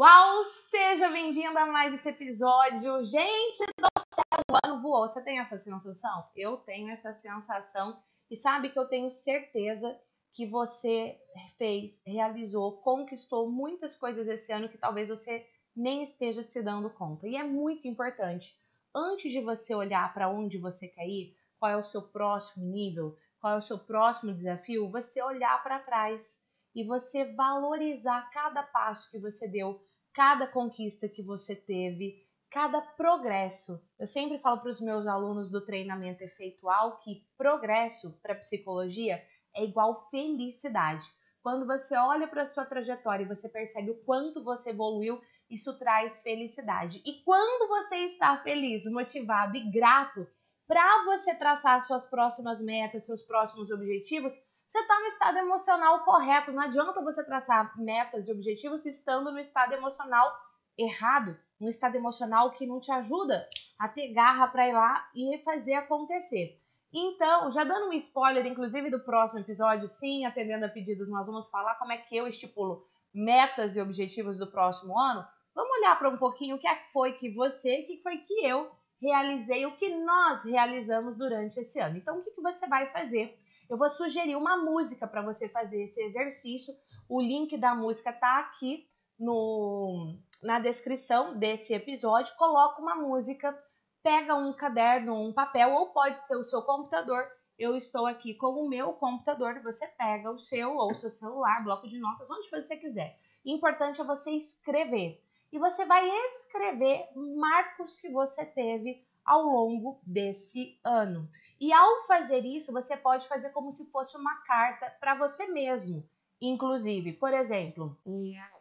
Uau, seja bem-vindo a mais esse episódio. Gente do céu, o ano voou. Você tem essa sensação? Eu tenho essa sensação e sabe que eu tenho certeza que você fez, realizou, conquistou muitas coisas esse ano que talvez você nem esteja se dando conta. E é muito importante, antes de você olhar para onde você quer ir, qual é o seu próximo nível, qual é o seu próximo desafio, você olhar para trás e você valorizar cada passo que você deu, cada conquista que você teve, cada progresso. Eu sempre falo para os meus alunos do treinamento efeitual que progresso para psicologia é igual felicidade. Quando você olha para a sua trajetória e você percebe o quanto você evoluiu, isso traz felicidade. E quando você está feliz, motivado e grato para você traçar suas próximas metas, seus próximos objetivos, você está no estado emocional correto. Não adianta você traçar metas e objetivos estando no estado emocional errado, um estado emocional que não te ajuda a ter garra para ir lá e fazer acontecer. Então, já dando um spoiler, inclusive do próximo episódio, sim, atendendo a pedidos, nós vamos falar como é que eu estipulo metas e objetivos do próximo ano. Vamos olhar para um pouquinho o que é que foi que você, o que foi que eu realizei, o que nós realizamos durante esse ano. Então, o que, que você vai fazer? Eu vou sugerir uma música para você fazer esse exercício. O link da música tá aqui no, na descrição desse episódio. Coloca uma música, pega um caderno, um papel, ou pode ser o seu computador. Eu estou aqui com o meu computador. Você pega o seu ou o seu celular, bloco de notas, onde você quiser. Importante é você escrever e você vai escrever marcos que você teve ao longo desse ano. E ao fazer isso, você pode fazer como se fosse uma carta para você mesmo. Inclusive, por exemplo,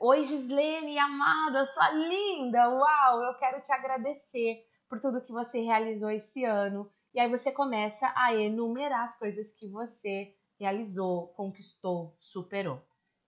Oi Gislene, amada, sua linda, uau, eu quero te agradecer por tudo que você realizou esse ano. E aí você começa a enumerar as coisas que você realizou, conquistou, superou.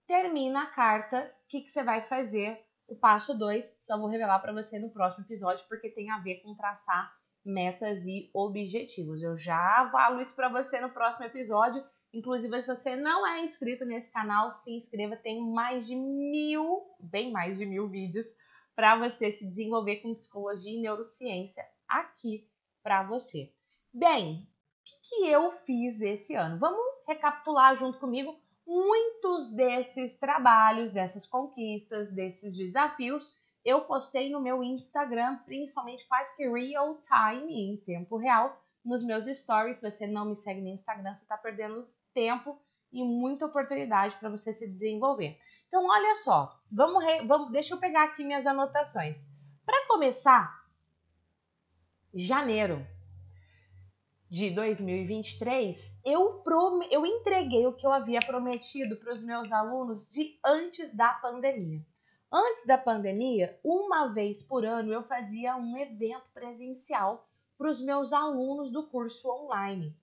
Termina a carta, o que, que você vai fazer? O passo 2, só vou revelar para você no próximo episódio, porque tem a ver com traçar metas e objetivos. Eu já falo isso para você no próximo episódio. Inclusive, se você não é inscrito nesse canal, se inscreva. Tem mais de mil, bem mais de mil vídeos para você se desenvolver com psicologia e neurociência aqui para você. Bem, o que, que eu fiz esse ano? Vamos recapitular junto comigo muitos desses trabalhos, dessas conquistas, desses desafios, eu postei no meu Instagram, principalmente quase que real time, em tempo real, nos meus stories. Se você não me segue no Instagram, você está perdendo tempo e muita oportunidade para você se desenvolver. Então, olha só, vamos, re... vamos, deixa eu pegar aqui minhas anotações. Para começar, janeiro de 2023, eu, prom eu entreguei o que eu havia prometido para os meus alunos de antes da pandemia. Antes da pandemia, uma vez por ano eu fazia um evento presencial para os meus alunos do curso online.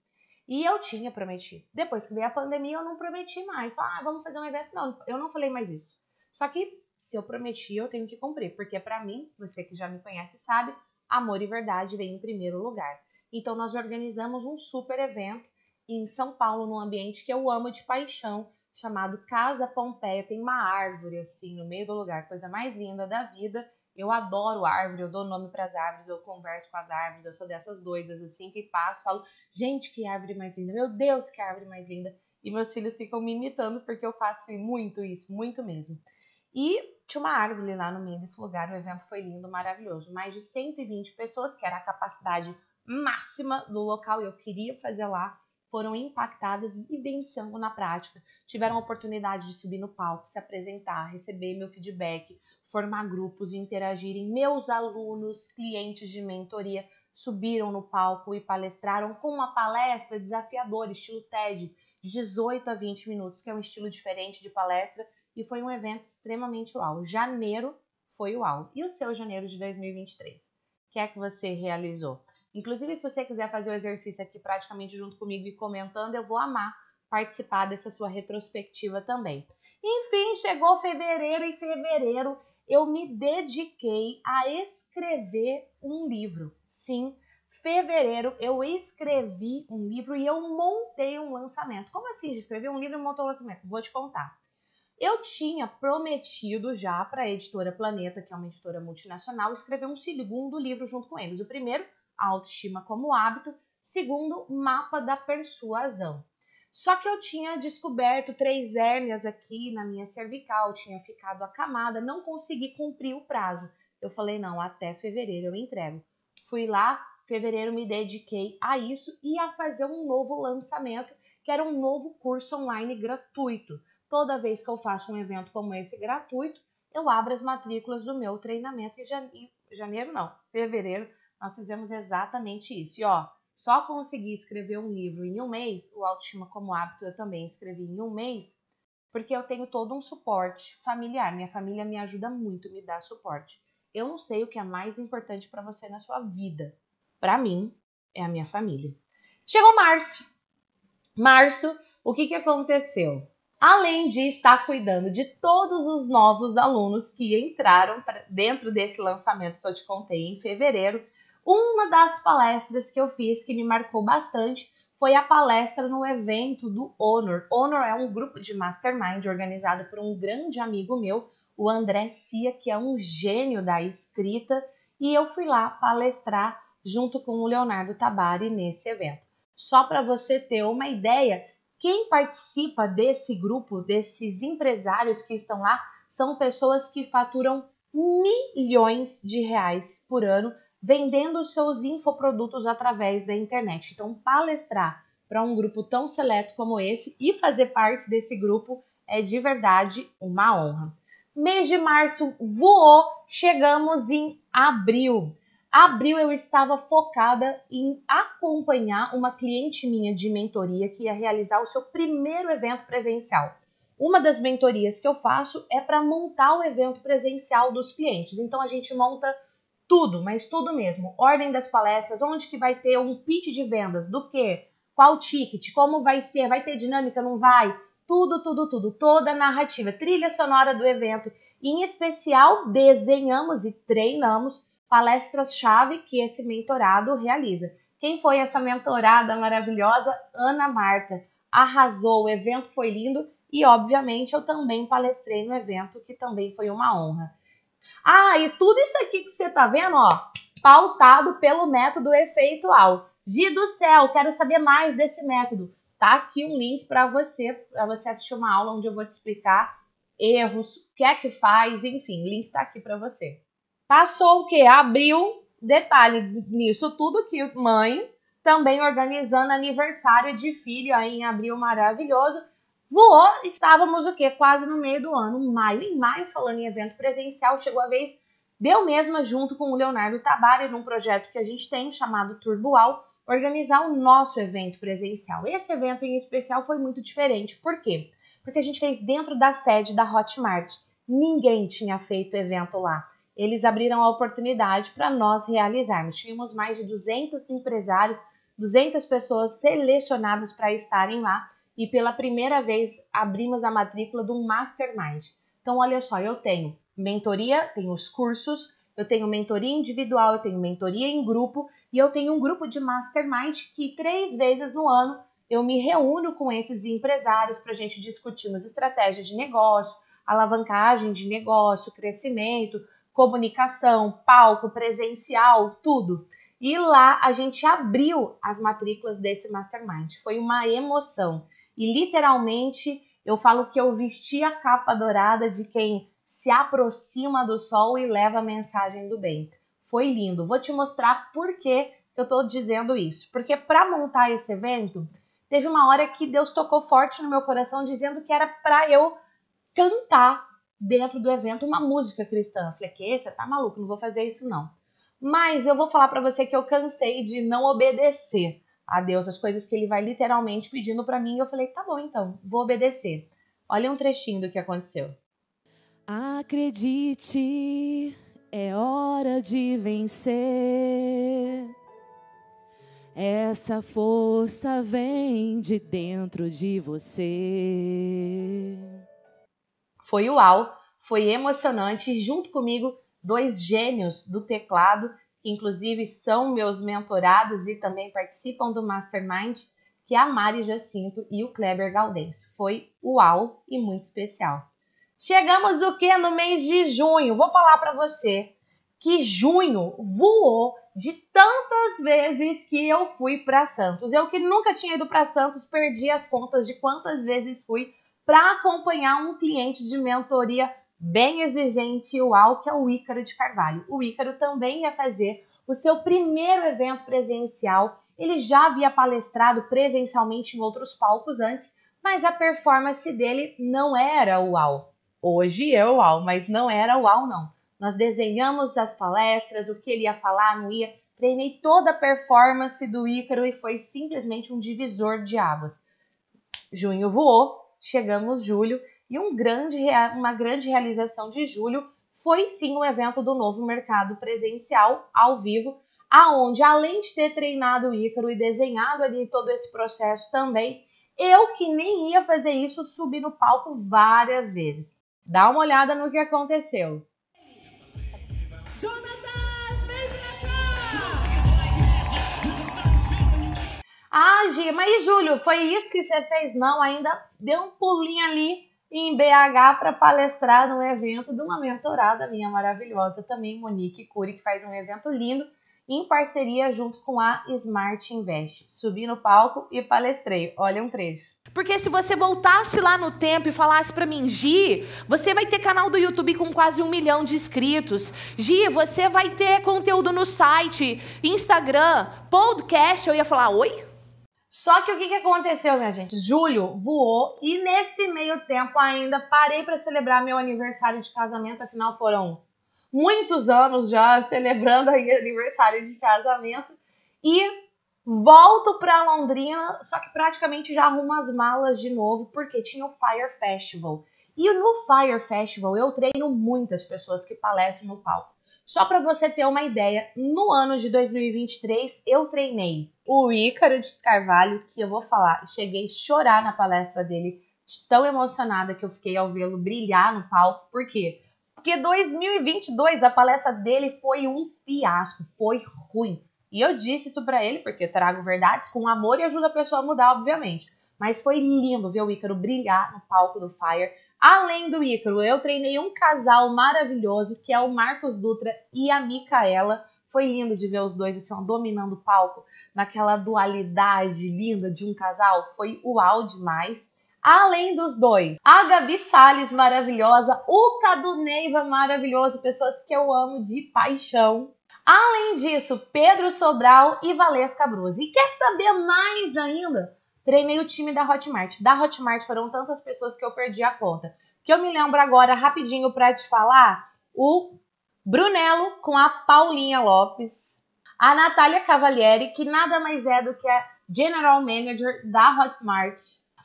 E eu tinha prometido. Depois que veio a pandemia, eu não prometi mais. Ah, vamos fazer um evento. Não, eu não falei mais isso. Só que se eu prometi, eu tenho que cumprir. Porque para mim, você que já me conhece sabe, amor e verdade vem em primeiro lugar. Então nós organizamos um super evento em São Paulo, num ambiente que eu amo de paixão, chamado Casa Pompeia. Tem uma árvore assim no meio do lugar, coisa mais linda da vida. Eu adoro árvore, eu dou nome para as árvores, eu converso com as árvores, eu sou dessas doidas assim que passo, falo, gente, que árvore mais linda, meu Deus, que árvore mais linda. E meus filhos ficam me imitando porque eu faço muito isso, muito mesmo. E tinha uma árvore lá no meio desse lugar, o evento foi lindo, maravilhoso. Mais de 120 pessoas, que era a capacidade máxima do local eu queria fazer lá, foram impactadas e vencendo na prática. Tiveram a oportunidade de subir no palco, se apresentar, receber meu feedback, formar grupos e interagirem. Meus alunos, clientes de mentoria, subiram no palco e palestraram com uma palestra desafiadora, estilo TED, de 18 a 20 minutos, que é um estilo diferente de palestra, e foi um evento extremamente uau. Janeiro foi uau. E o seu janeiro de 2023? O que é que você realizou? Inclusive, se você quiser fazer o exercício aqui praticamente junto comigo e comentando, eu vou amar participar dessa sua retrospectiva também. Enfim, chegou fevereiro e fevereiro eu me dediquei a escrever um livro. Sim, fevereiro eu escrevi um livro e eu montei um lançamento. Como assim? De escrever um livro e montou um lançamento? Vou te contar. Eu tinha prometido já para a editora Planeta, que é uma editora multinacional, escrever um segundo livro junto com eles. O primeiro, Autoestima como Hábito. Segundo, Mapa da Persuasão. Só que eu tinha descoberto três hérnias aqui na minha cervical, tinha ficado acamada, não consegui cumprir o prazo. Eu falei, não, até fevereiro eu entrego. Fui lá, fevereiro me dediquei a isso e a fazer um novo lançamento, que era um novo curso online gratuito. Toda vez que eu faço um evento como esse gratuito, eu abro as matrículas do meu treinamento em janeiro, não, fevereiro, nós fizemos exatamente isso. E ó, só consegui escrever um livro em um mês, o Autoestima como Hábito eu também escrevi em um mês, porque eu tenho todo um suporte familiar. Minha família me ajuda muito, me dá suporte. Eu não sei o que é mais importante para você na sua vida. Para mim, é a minha família. Chegou março. Março, o que, que aconteceu? além de estar cuidando de todos os novos alunos que entraram dentro desse lançamento que eu te contei em fevereiro, uma das palestras que eu fiz que me marcou bastante foi a palestra no evento do Honor. Honor é um grupo de mastermind organizado por um grande amigo meu, o André Cia, que é um gênio da escrita, e eu fui lá palestrar junto com o Leonardo Tabari nesse evento. Só para você ter uma ideia, quem participa desse grupo, desses empresários que estão lá, são pessoas que faturam milhões de reais por ano vendendo seus infoprodutos através da internet. Então, palestrar para um grupo tão seleto como esse e fazer parte desse grupo é de verdade uma honra. Mês de março voou, chegamos em abril abril eu estava focada em acompanhar uma cliente minha de mentoria que ia realizar o seu primeiro evento presencial. Uma das mentorias que eu faço é para montar o evento presencial dos clientes. Então a gente monta tudo, mas tudo mesmo. Ordem das palestras, onde que vai ter um pitch de vendas, do que, qual ticket, como vai ser, vai ter dinâmica, não vai, tudo, tudo, tudo, toda a narrativa, trilha sonora do evento. Em especial, desenhamos e treinamos palestras-chave que esse mentorado realiza. Quem foi essa mentorada maravilhosa? Ana Marta. Arrasou, o evento foi lindo e, obviamente, eu também palestrei no evento, que também foi uma honra. Ah, e tudo isso aqui que você tá vendo, ó, pautado pelo método efeitual. Gi do céu, quero saber mais desse método. Tá aqui um link para você, para você assistir uma aula onde eu vou te explicar erros, o que é que faz, enfim, o link tá aqui para você. Passou o que? Abril, detalhe nisso tudo que mãe, também organizando aniversário de filho aí em abril maravilhoso. Voou, estávamos o que? Quase no meio do ano, maio. Em maio, falando em evento presencial, chegou a vez deu mesma junto com o Leonardo Tabari num projeto que a gente tem chamado Turboal, organizar o nosso evento presencial. Esse evento em especial foi muito diferente. Por quê? Porque a gente fez dentro da sede da Hotmart. Ninguém tinha feito evento lá eles abriram a oportunidade para nós realizarmos. Tínhamos mais de 200 empresários, 200 pessoas selecionadas para estarem lá e pela primeira vez abrimos a matrícula do Mastermind. Então, olha só, eu tenho mentoria, tenho os cursos, eu tenho mentoria individual, eu tenho mentoria em grupo e eu tenho um grupo de Mastermind que três vezes no ano eu me reúno com esses empresários para a gente discutirmos estratégia de negócio, alavancagem de negócio, crescimento, comunicação, palco, presencial, tudo. E lá a gente abriu as matrículas desse mastermind. Foi uma emoção. E literalmente eu falo que eu vesti a capa dourada de quem se aproxima do sol e leva a mensagem do bem. Foi lindo. Vou te mostrar por que eu estou dizendo isso. Porque para montar esse evento, teve uma hora que Deus tocou forte no meu coração dizendo que era para eu cantar dentro do evento uma música cristã. Eu falei, que você tá maluco, não vou fazer isso não. Mas eu vou falar para você que eu cansei de não obedecer a Deus as coisas que ele vai literalmente pedindo para mim. E eu falei, tá bom então, vou obedecer. Olha um trechinho do que aconteceu. Acredite, é hora de vencer. Essa força vem de dentro de você. Foi uau, foi emocionante. Junto comigo, dois gênios do teclado, inclusive são meus mentorados e também participam do Mastermind, que é a Mari Jacinto e o Kleber Gaudêncio. Foi uau e muito especial. Chegamos o que no mês de junho? Vou falar para você que junho voou de tantas vezes que eu fui para Santos. Eu que nunca tinha ido para Santos, perdi as contas de quantas vezes fui para acompanhar um cliente de mentoria bem exigente, uau, que é o Ícaro de Carvalho. O Ícaro também ia fazer o seu primeiro evento presencial. Ele já havia palestrado presencialmente em outros palcos antes, mas a performance dele não era uau. Hoje é uau, mas não era uau não. Nós desenhamos as palestras, o que ele ia falar, não ia. Treinei toda a performance do Ícaro e foi simplesmente um divisor de águas. Junho voou, chegamos julho e um grande, uma grande realização de julho foi sim o evento do novo mercado presencial ao vivo, aonde além de ter treinado o Ícaro e desenhado ali todo esse processo também, eu que nem ia fazer isso, subi no palco várias vezes. Dá uma olhada no que aconteceu. Ah, Gia, mas Júlio, foi isso que você fez? Não, ainda deu um pulinho ali em BH para palestrar no evento de uma mentorada minha maravilhosa também, Monique Cury, que faz um evento lindo em parceria junto com a Smart Invest. Subi no palco e palestrei. Olha um trecho. Porque se você voltasse lá no tempo e falasse para mim, Gi, você vai ter canal do YouTube com quase um milhão de inscritos. Gi, você vai ter conteúdo no site, Instagram, podcast. Eu ia falar, oi? Só que o que, que aconteceu, minha gente? Julho voou e nesse meio tempo ainda parei para celebrar meu aniversário de casamento, afinal foram muitos anos já celebrando aí aniversário de casamento e volto para Londrina, só que praticamente já arrumo as malas de novo porque tinha o Fire Festival. E no Fire Festival eu treino muitas pessoas que palestram no palco. Só para você ter uma ideia, no ano de 2023 eu treinei o Ícaro de Carvalho, que eu vou falar, cheguei a chorar na palestra dele, de tão emocionada que eu fiquei ao vê-lo brilhar no palco. Por quê? Porque 2022 a palestra dele foi um fiasco, foi ruim. E eu disse isso para ele porque eu trago verdades com amor e ajuda a pessoa a mudar, obviamente. Mas foi lindo ver o Ícaro brilhar no palco do Fire. Além do Ícaro, eu treinei um casal maravilhoso, que é o Marcos Dutra e a Micaela. Foi lindo de ver os dois assim, ó, dominando o palco, naquela dualidade linda de um casal. Foi uau demais. Além dos dois, a Gabi Salles, maravilhosa, o Cadu Neiva, maravilhoso, pessoas que eu amo de paixão. Além disso, Pedro Sobral e Valesca Bruz. E quer saber mais ainda? Treinei o time da Hotmart. Da Hotmart foram tantas pessoas que eu perdi a conta. Que eu me lembro agora rapidinho para te falar, o Brunello com a Paulinha Lopes, a Natália Cavalieri, que nada mais é do que a General Manager da Hotmart.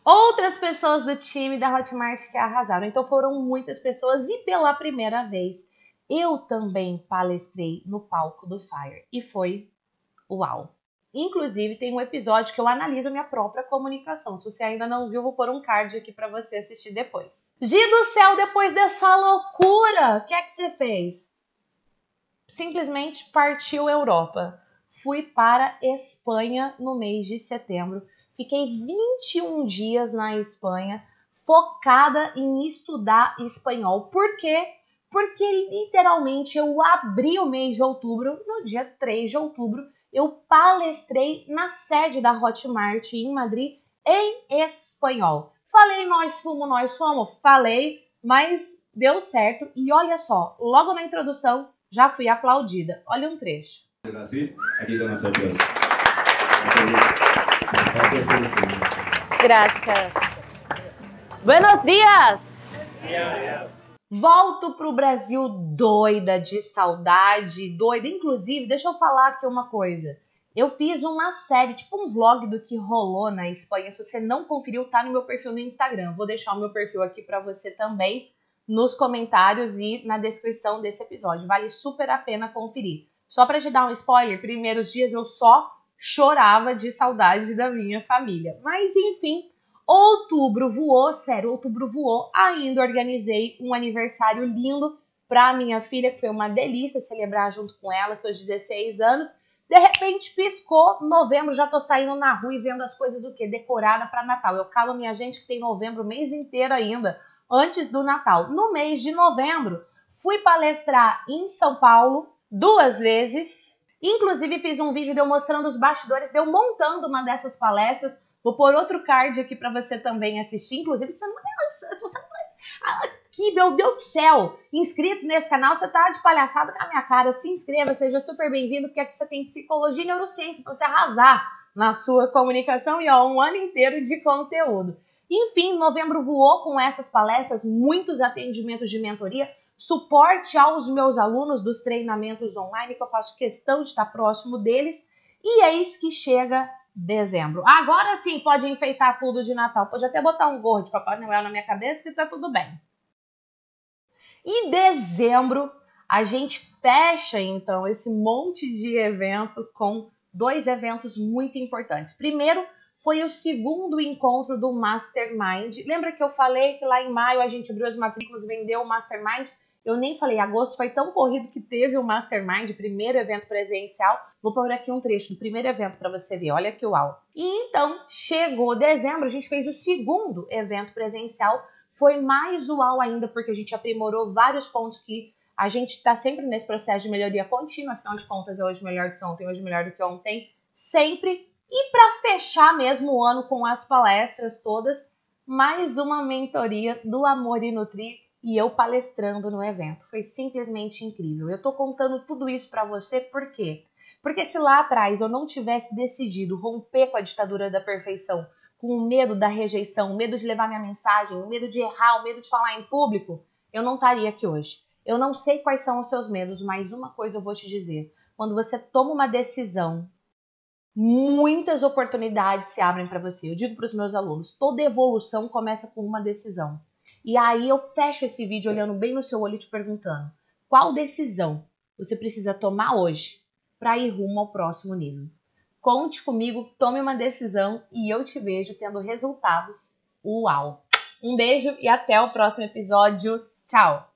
Outras pessoas do time da Hotmart que arrasaram. Então foram muitas pessoas e pela primeira vez eu também palestrei no palco do Fire e foi uau. Inclusive, tem um episódio que eu analiso a minha própria comunicação. Se você ainda não viu, vou pôr um card aqui para você assistir depois. Gi do céu, depois dessa loucura, o que é que você fez? Simplesmente partiu Europa. Fui para Espanha no mês de setembro. Fiquei 21 dias na Espanha, focada em estudar espanhol. Por quê? Porque literalmente eu abri o mês de outubro, no dia 3 de outubro, eu palestrei na sede da Hotmart em Madrid em espanhol. Falei nós fomos, nós fomos, falei, mas deu certo e olha só, logo na introdução já fui aplaudida. Olha um trecho. Graças. Buenos dias. Volto pro Brasil doida de saudade, doida. Inclusive, deixa eu falar aqui uma coisa. Eu fiz uma série, tipo um vlog do que rolou na Espanha. Se você não conferiu, tá no meu perfil no Instagram. Vou deixar o meu perfil aqui para você também nos comentários e na descrição desse episódio. Vale super a pena conferir. Só para te dar um spoiler, primeiros dias eu só chorava de saudade da minha família. Mas enfim, Outubro voou, sério, outubro voou. Ainda organizei um aniversário lindo para minha filha, que foi uma delícia celebrar junto com ela, seus 16 anos. De repente piscou, novembro, já tô saindo na rua e vendo as coisas o que decorada para Natal. Eu calo minha gente que tem novembro o mês inteiro ainda. antes do Natal. No mês de novembro, fui palestrar em São Paulo duas vezes. Inclusive, fiz um vídeo de eu mostrando os bastidores, de montando uma dessas palestras. Vou pôr outro card aqui para você também assistir. Inclusive, se você não Aqui, meu Deus do céu! Inscrito nesse canal, você tá de palhaçada com a minha cara. Se inscreva, seja super bem-vindo, porque aqui você tem psicologia e neurociência para você arrasar na sua comunicação e ó, um ano inteiro de conteúdo. Enfim, novembro voou com essas palestras, muitos atendimentos de mentoria, suporte aos meus alunos dos treinamentos online, que eu faço questão de estar próximo deles. E eis que chega dezembro. Agora sim pode enfeitar tudo de Natal. Pode até botar um gorro de Papai Noel na minha cabeça que tá tudo bem. E dezembro a gente fecha então esse monte de evento com dois eventos muito importantes. Primeiro foi o segundo encontro do Mastermind. Lembra que eu falei que lá em maio a gente abriu as matrículas, vendeu o Mastermind? Eu nem falei, agosto foi tão corrido que teve o Mastermind, primeiro evento presencial. Vou pôr aqui um trecho do primeiro evento para você ver, olha que uau. E então, chegou dezembro, a gente fez o segundo evento presencial. Foi mais uau ainda, porque a gente aprimorou vários pontos que a gente está sempre nesse processo de melhoria contínua, afinal de contas, é hoje melhor do que ontem, hoje melhor do que ontem, sempre. E para fechar mesmo o ano com as palestras todas, mais uma mentoria do Amor e Nutrir e eu palestrando no evento. Foi simplesmente incrível. Eu tô contando tudo isso para você por quê? Porque se lá atrás eu não tivesse decidido romper com a ditadura da perfeição, com o medo da rejeição, o medo de levar minha mensagem, o medo de errar, o medo de falar em público, eu não estaria aqui hoje. Eu não sei quais são os seus medos, mas uma coisa eu vou te dizer. Quando você toma uma decisão, muitas oportunidades se abrem para você. Eu digo para os meus alunos, toda evolução começa com uma decisão. E aí eu fecho esse vídeo olhando bem no seu olho e te perguntando: qual decisão você precisa tomar hoje para ir rumo ao próximo nível? Conte comigo, tome uma decisão e eu te vejo tendo resultados. Uau! Um beijo e até o próximo episódio. Tchau!